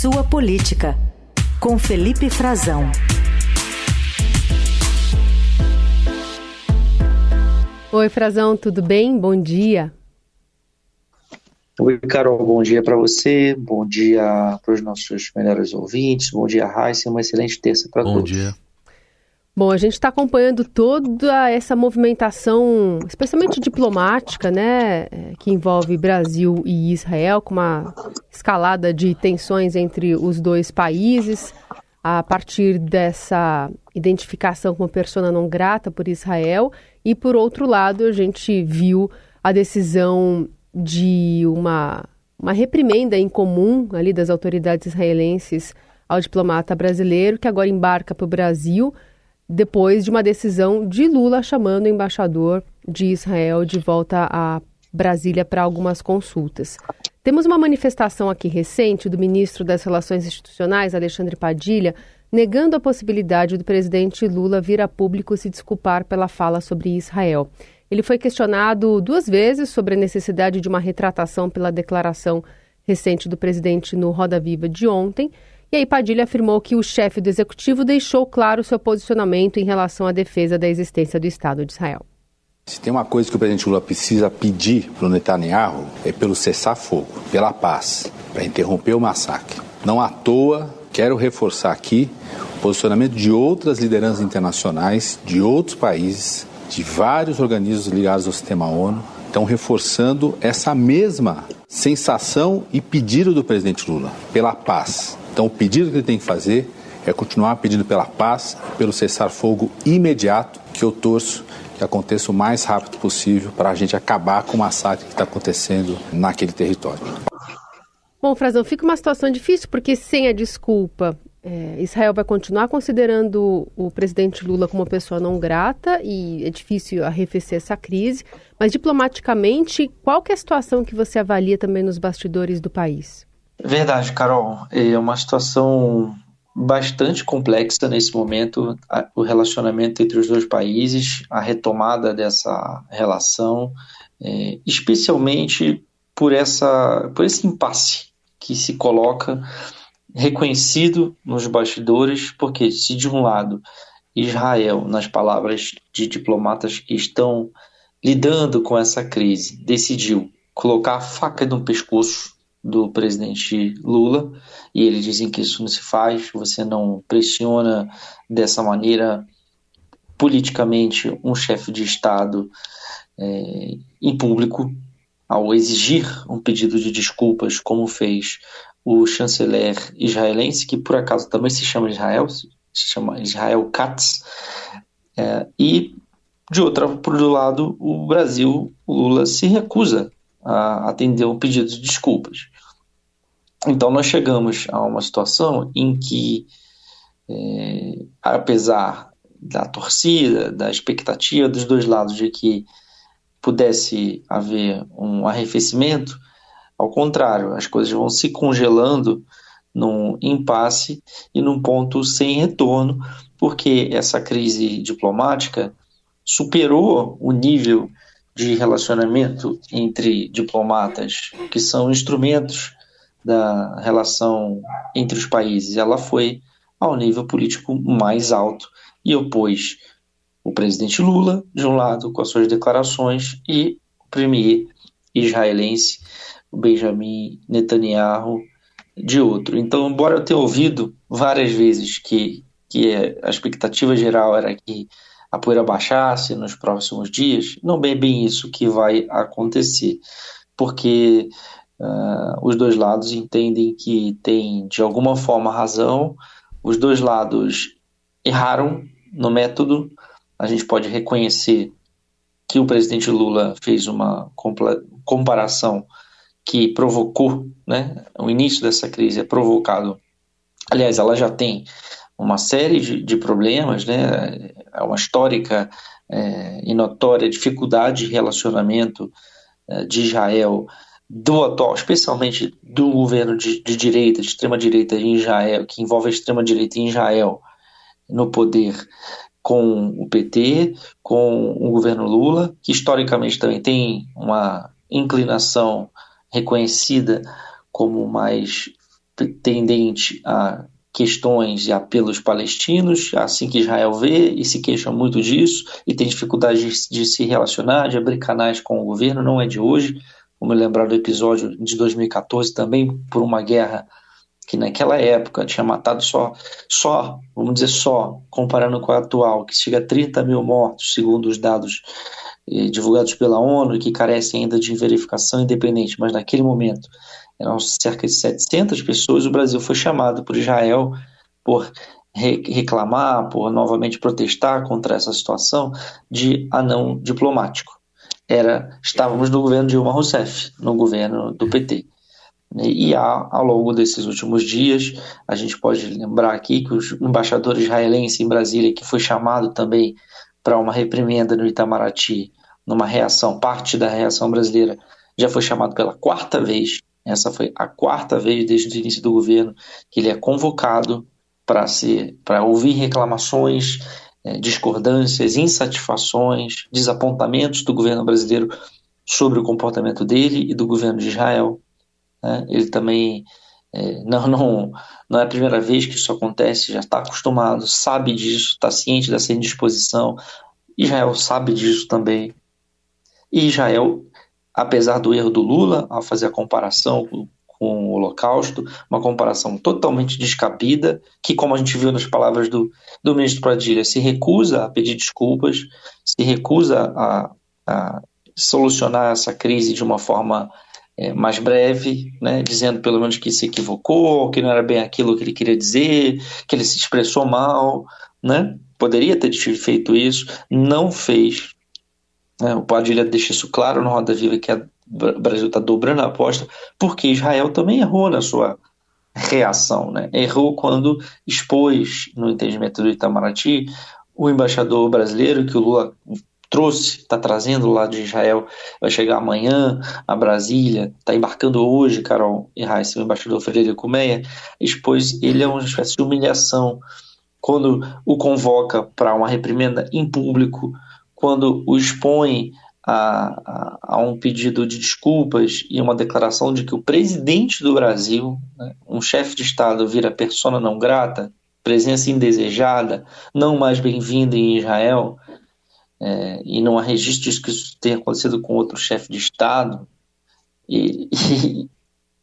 Sua Política, com Felipe Frazão. Oi, Frazão, tudo bem? Bom dia. Oi, Carol, bom dia para você, bom dia para os nossos melhores ouvintes, bom dia, Raíssa, uma excelente terça para todos. Bom dia. Bom, a gente está acompanhando toda essa movimentação, especialmente diplomática, né, é, que envolve Brasil e Israel, com uma escalada de tensões entre os dois países, a partir dessa identificação como persona não grata por Israel, e por outro lado, a gente viu a decisão de uma, uma reprimenda em comum ali das autoridades israelenses ao diplomata brasileiro, que agora embarca para o Brasil depois de uma decisão de Lula chamando o embaixador de Israel de volta a Brasília para algumas consultas. Temos uma manifestação aqui recente do ministro das Relações Institucionais, Alexandre Padilha, negando a possibilidade do presidente Lula vir a público se desculpar pela fala sobre Israel. Ele foi questionado duas vezes sobre a necessidade de uma retratação pela declaração recente do presidente no Roda Viva de ontem e aí Padilha afirmou que o chefe do executivo deixou claro seu posicionamento em relação à defesa da existência do Estado de Israel. Se tem uma coisa que o presidente Lula precisa pedir para o Netanyahu é pelo cessar-fogo, pela paz, para interromper o massacre. Não à toa, quero reforçar aqui o posicionamento de outras lideranças internacionais, de outros países, de vários organismos ligados ao sistema ONU, estão reforçando essa mesma sensação e pedido do presidente Lula pela paz, então, o pedido que ele tem que fazer é continuar pedindo pela paz, pelo cessar-fogo imediato, que eu torço que aconteça o mais rápido possível para a gente acabar com o massacre que está acontecendo naquele território. Bom, Frazão, fica uma situação difícil porque sem a desculpa, é, Israel vai continuar considerando o presidente Lula como uma pessoa não grata e é difícil arrefecer essa crise. Mas diplomaticamente, qual é a situação que você avalia também nos bastidores do país? Verdade, Carol. É uma situação bastante complexa nesse momento, o relacionamento entre os dois países, a retomada dessa relação, é, especialmente por, essa, por esse impasse que se coloca reconhecido nos bastidores, porque se de um lado Israel, nas palavras de diplomatas que estão lidando com essa crise, decidiu colocar a faca no pescoço do presidente Lula e eles dizem que isso não se faz, você não pressiona dessa maneira politicamente um chefe de Estado é, em público ao exigir um pedido de desculpas, como fez o chanceler israelense, que por acaso também se chama Israel, se chama Israel Katz, é, e de outro lado, o Brasil, o Lula se recusa a atender um pedido de desculpas. Então, nós chegamos a uma situação em que, é, apesar da torcida, da expectativa dos dois lados de que pudesse haver um arrefecimento, ao contrário, as coisas vão se congelando num impasse e num ponto sem retorno, porque essa crise diplomática superou o nível de relacionamento entre diplomatas, que são instrumentos da relação entre os países. Ela foi ao nível político mais alto e opôs o presidente Lula, de um lado, com as suas declarações, e o premier israelense Benjamin Netanyahu, de outro. Então, embora eu tenha ouvido várias vezes que, que a expectativa geral era que a poeira baixasse nos próximos dias, não é bem isso que vai acontecer, porque uh, os dois lados entendem que tem de alguma forma razão, os dois lados erraram no método, a gente pode reconhecer que o presidente Lula fez uma comparação que provocou, né, o início dessa crise é provocado, aliás, ela já tem uma série de, de problemas, né? É uma histórica é, e notória dificuldade de relacionamento é, de Israel do atual, especialmente do governo de, de direita, de extrema direita em Israel, que envolve a extrema direita em Israel no poder com o PT, com o governo Lula, que historicamente também tem uma inclinação reconhecida como mais tendente a questões e apelos palestinos, assim que Israel vê e se queixa muito disso e tem dificuldade de, se relacionar, de abrir canais com o governo, não é de hoje. Vamos lembrar do episódio de 2014 também por uma guerra que naquela época tinha matado só, só, vamos dizer só, comparando com a atual, que chega a 30 mil mortos, segundo os dados eh, divulgados pela ONU que carecem ainda de verificação independente, mas naquele momento eram cerca de 700 pessoas, o Brasil foi chamado por Israel por reclamar, por novamente protestar contra essa situação de anão diplomático. Era, estávamos no governo de Dilma Rousseff, no governo do PT. E há, ao longo desses últimos dias, a gente pode lembrar aqui que o embaixador israelense em Brasília, que foi chamado também para uma reprimenda no Itamaraty, numa reação, parte da reação brasileira, já foi chamado pela quarta vez. Essa foi a quarta vez desde o início do governo que ele é convocado para para ouvir reclamações, eh, discordâncias, insatisfações, desapontamentos do governo brasileiro sobre o comportamento dele e do governo de Israel. Né? Ele também é, não, não, não é a primeira vez que isso acontece, já está acostumado, sabe disso, está ciente dessa indisposição. Israel sabe disso também. E Israel, apesar do erro do Lula, ao fazer a comparação com, o Holocausto, uma comparação totalmente descabida, que, como a gente viu nas palavras do, do ministro Pradilha, se recusa a pedir desculpas, se recusa a, a solucionar essa crise de uma forma é, mais breve, né, dizendo pelo menos que se equivocou, que não era bem aquilo que ele queria dizer, que ele se expressou mal, né? Poderia ter feito isso, não fez. Né? O Padilha deixa isso claro no Roda Viva que o Brasil está dobrando a aposta, porque Israel também errou na sua reação, né? Errou quando expôs no entendimento do Itamaraty o embaixador brasileiro que o Lula trouxe, está trazendo lá de Israel, vai chegar amanhã a Brasília, está embarcando hoje, Carol e Raíssa, o embaixador Frederico Meia, expôs, ele é uma espécie de humilhação quando o convoca para uma reprimenda em público, quando o expõe a, a, a, um pedido de desculpas e uma declaração de que o presidente do Brasil, né, um chefe de Estado, vira persona não grata, presença indesejada, não mais bem-vinda em Israel, é, e não há registros que isso tenha acontecido com outro chefe de Estado, e, e,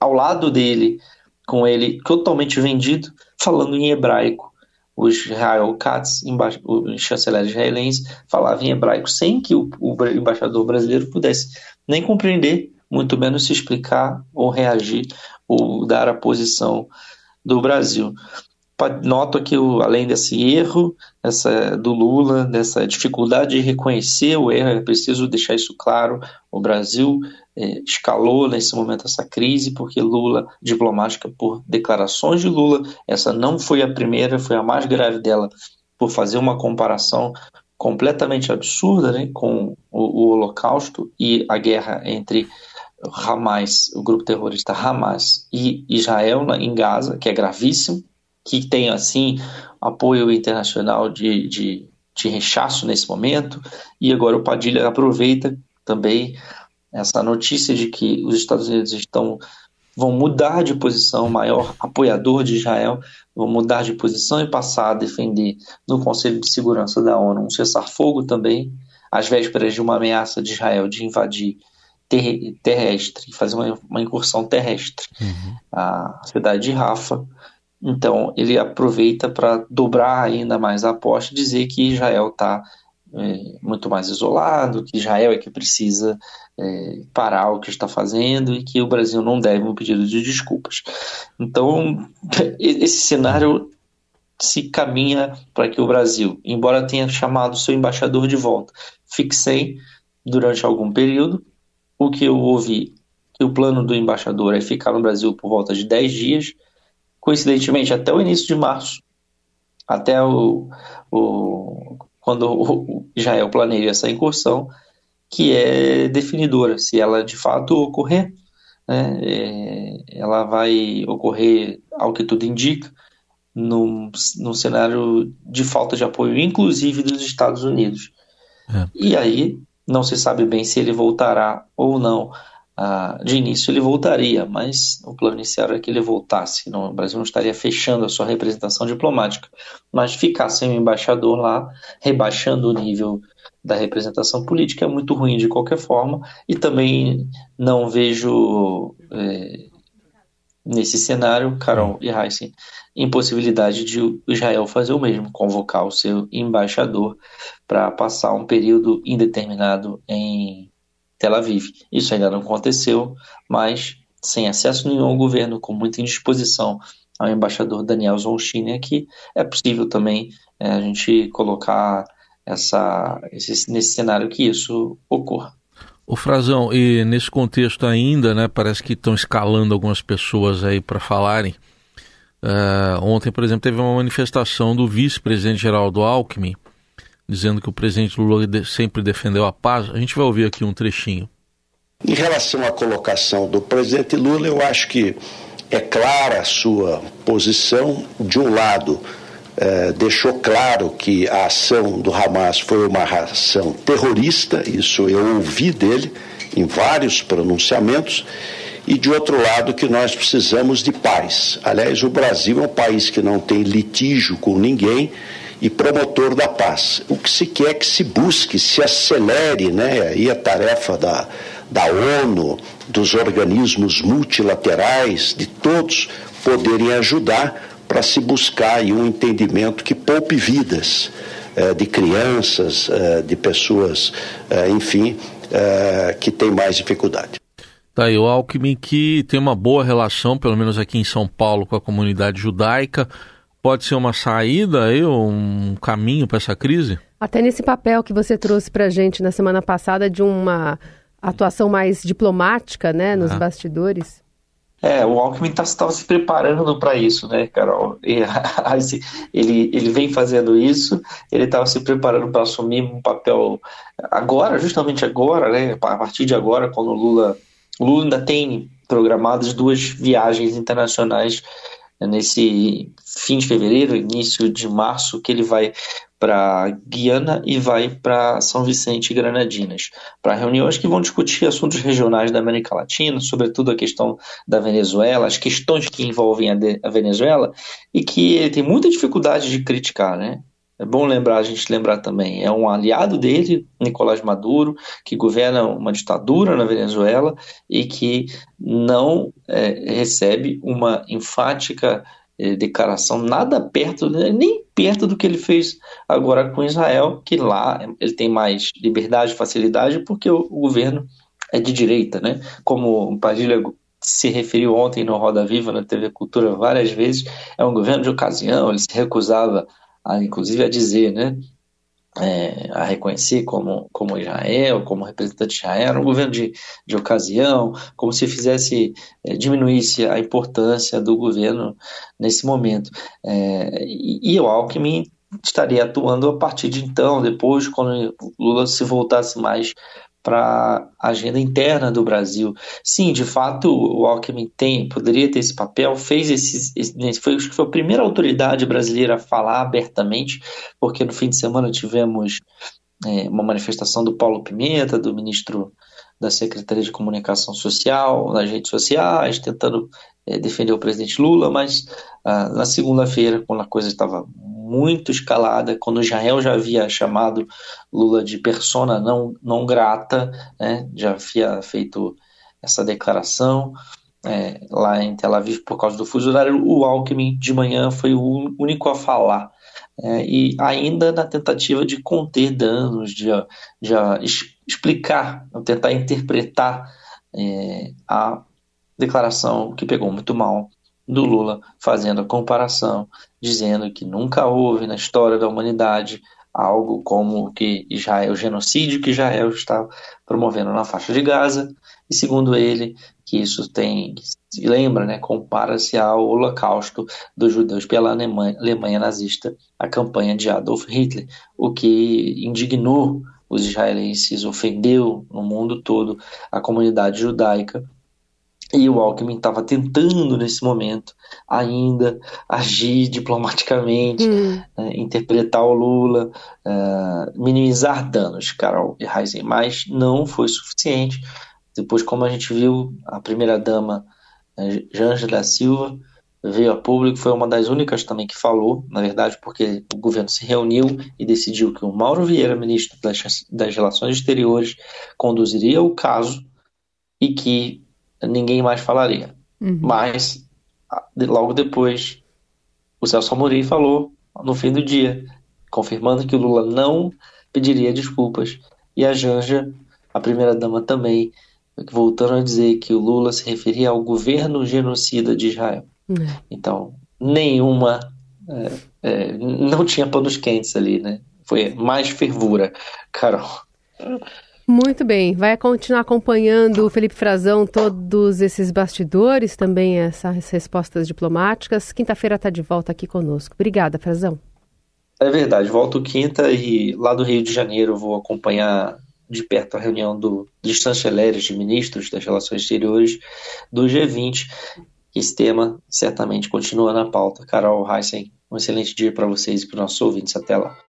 ao lado dele, com ele totalmente vendido, falando em hebraico. O Israel Katz, o chanceler israelense, falava em hebraico sem que o, o embaixador brasileiro pudesse nem compreender, muito menos se explicar ou reagir ou dar a posição do Brasil noto que além desse erro essa, do Lula, dessa dificuldade de reconhecer o erro, é preciso deixar isso claro. O Brasil é, escalou nesse momento essa crise porque Lula, diplomática por declarações de Lula, essa não foi a primeira, foi a mais grave dela, por fazer uma comparação completamente absurda né, com o, o Holocausto e a guerra entre Hamas, o grupo terrorista Hamas e Israel em Gaza, que é gravíssimo que tem assim apoio internacional de, de, de rechaço nesse momento, e agora o Padilha aproveita também essa notícia de que os Estados Unidos estão vão mudar de posição, maior apoiador de Israel, vão mudar de posição e passar a defender no Conselho de Segurança da ONU um cessar-fogo também, às vésperas de uma ameaça de Israel de invadir ter terrestre, fazer uma, uma incursão terrestre uhum. a cidade de Rafa. Então ele aproveita para dobrar ainda mais a aposta e dizer que Israel está é, muito mais isolado, que Israel é que precisa é, parar o que está fazendo e que o Brasil não deve um pedido de desculpas. Então esse cenário se caminha para que o Brasil, embora tenha chamado seu embaixador de volta, sem durante algum período. O que eu ouvi que o plano do embaixador é ficar no Brasil por volta de 10 dias coincidentemente, até o início de março, até o, o quando o Israel planeja essa incursão, que é definidora. Se ela de fato ocorrer, né, é, ela vai ocorrer, ao que tudo indica, num, num cenário de falta de apoio, inclusive dos Estados Unidos. É. E aí não se sabe bem se ele voltará ou não ah, de início ele voltaria, mas o plano inicial era que ele voltasse. O Brasil não estaria fechando a sua representação diplomática, mas ficar sem o embaixador lá, rebaixando o nível da representação política é muito ruim de qualquer forma, e também não vejo é, nesse cenário, Carol e Heisen, impossibilidade de Israel fazer o mesmo, convocar o seu embaixador para passar um período indeterminado em Tel Aviv. Isso ainda não aconteceu, mas sem acesso nenhum ao governo, com muita indisposição ao embaixador Daniel Zonchini aqui, é possível também é, a gente colocar essa, esse, nesse cenário que isso ocorra. O Frazão, e nesse contexto ainda, né, parece que estão escalando algumas pessoas aí para falarem. Uh, ontem, por exemplo, teve uma manifestação do vice-presidente Geraldo Alckmin, dizendo que o presidente Lula sempre defendeu a paz. A gente vai ouvir aqui um trechinho. Em relação à colocação do presidente Lula, eu acho que é clara a sua posição. De um lado, eh, deixou claro que a ação do Hamas foi uma ação terrorista, isso eu ouvi dele em vários pronunciamentos, e de outro lado que nós precisamos de paz. Aliás, o Brasil é um país que não tem litígio com ninguém e promotor da paz. O que se quer é que se busque, se acelere né, aí a tarefa da, da ONU, dos organismos multilaterais, de todos poderem ajudar para se buscar aí um entendimento que poupe vidas eh, de crianças, eh, de pessoas, eh, enfim, que têm mais dificuldade. Tá aí o Alckmin que tem uma boa relação, pelo menos aqui em São Paulo, com a comunidade judaica pode ser uma saída aí, um caminho para essa crise? Até nesse papel que você trouxe para a gente na semana passada de uma atuação mais diplomática, né, nos ah. bastidores. É, o Alckmin estava tá, se preparando para isso, né, Carol? E, ele, ele vem fazendo isso, ele estava se preparando para assumir um papel agora, justamente agora, né, a partir de agora, quando o Lula, o Lula ainda tem programadas duas viagens internacionais nesse fim de fevereiro, início de março, que ele vai para Guiana e vai para São Vicente e Granadinas, para reuniões que vão discutir assuntos regionais da América Latina, sobretudo a questão da Venezuela, as questões que envolvem a, a Venezuela, e que ele tem muita dificuldade de criticar, né? É bom lembrar, a gente lembrar também, é um aliado dele, Nicolás Maduro, que governa uma ditadura na Venezuela e que não é, recebe uma enfática é, declaração nada perto, né, nem perto do que ele fez agora com Israel, que lá ele tem mais liberdade, facilidade, porque o, o governo é de direita, né? Como Padilha se referiu ontem no Roda Viva, na TV Cultura, várias vezes, é um governo de ocasião, ele se recusava a, inclusive a dizer, né, é, a reconhecer como, como Israel, como representante de Israel, um governo de, de ocasião, como se fizesse, é, diminuísse a importância do governo nesse momento. É, e, e o Alckmin estaria atuando a partir de então, depois, quando Lula se voltasse mais para a agenda interna do Brasil. Sim, de fato, o Alckmin tem, poderia ter esse papel, fez esse, esse foi, foi a primeira autoridade brasileira a falar abertamente, porque no fim de semana tivemos é, uma manifestação do Paulo Pimenta, do ministro da Secretaria de Comunicação Social, nas redes sociais, tentando é, defender o presidente Lula, mas ah, na segunda-feira, quando a coisa estava muito escalada, quando Israel já havia chamado Lula de persona não, não grata, né, já havia feito essa declaração é, lá em Tel Aviv por causa do fuso horário, o Alckmin de manhã foi o único a falar. É, e ainda na tentativa de conter danos, de, de explicar, tentar interpretar é, a declaração que pegou muito mal do Lula, fazendo a comparação, dizendo que nunca houve na história da humanidade algo como que Israel, o genocídio que Israel está promovendo na faixa de Gaza, e segundo ele, que isso tem, se lembra, né, compara-se ao holocausto dos judeus pela Alemanha, Alemanha nazista, a campanha de Adolf Hitler, o que indignou os israelenses, ofendeu no mundo todo a comunidade judaica e o Alckmin estava tentando, nesse momento, ainda agir diplomaticamente, hum. né, interpretar o Lula, uh, minimizar danos, Carol e Heisen, mas não foi suficiente, Depois, como a gente viu, a primeira-dama né, Janja da Silva veio a público, foi uma das únicas também que falou, na verdade, porque o governo se reuniu e decidiu que o Mauro Vieira, ministro das, das Relações Exteriores, conduziria o caso e que ninguém mais falaria. Uhum. Mas, logo depois, o Celso Amorim falou no fim do dia, confirmando que o Lula não pediria desculpas e a Janja, a primeira-dama também, voltando a dizer que o Lula se referia ao governo genocida de Israel. É. Então, nenhuma. É, é, não tinha panos quentes ali, né? Foi mais fervura, Carol. Muito bem, vai continuar acompanhando o Felipe Frazão todos esses bastidores, também essas respostas diplomáticas. Quinta-feira está de volta aqui conosco. Obrigada, Frazão. É verdade, volto quinta e lá do Rio de Janeiro vou acompanhar de perto a reunião do, dos chanceleres de ministros das relações exteriores do G20 esse tema certamente continua na pauta. Carol Heisen, um excelente dia para vocês e para os nossos ouvintes. Até lá.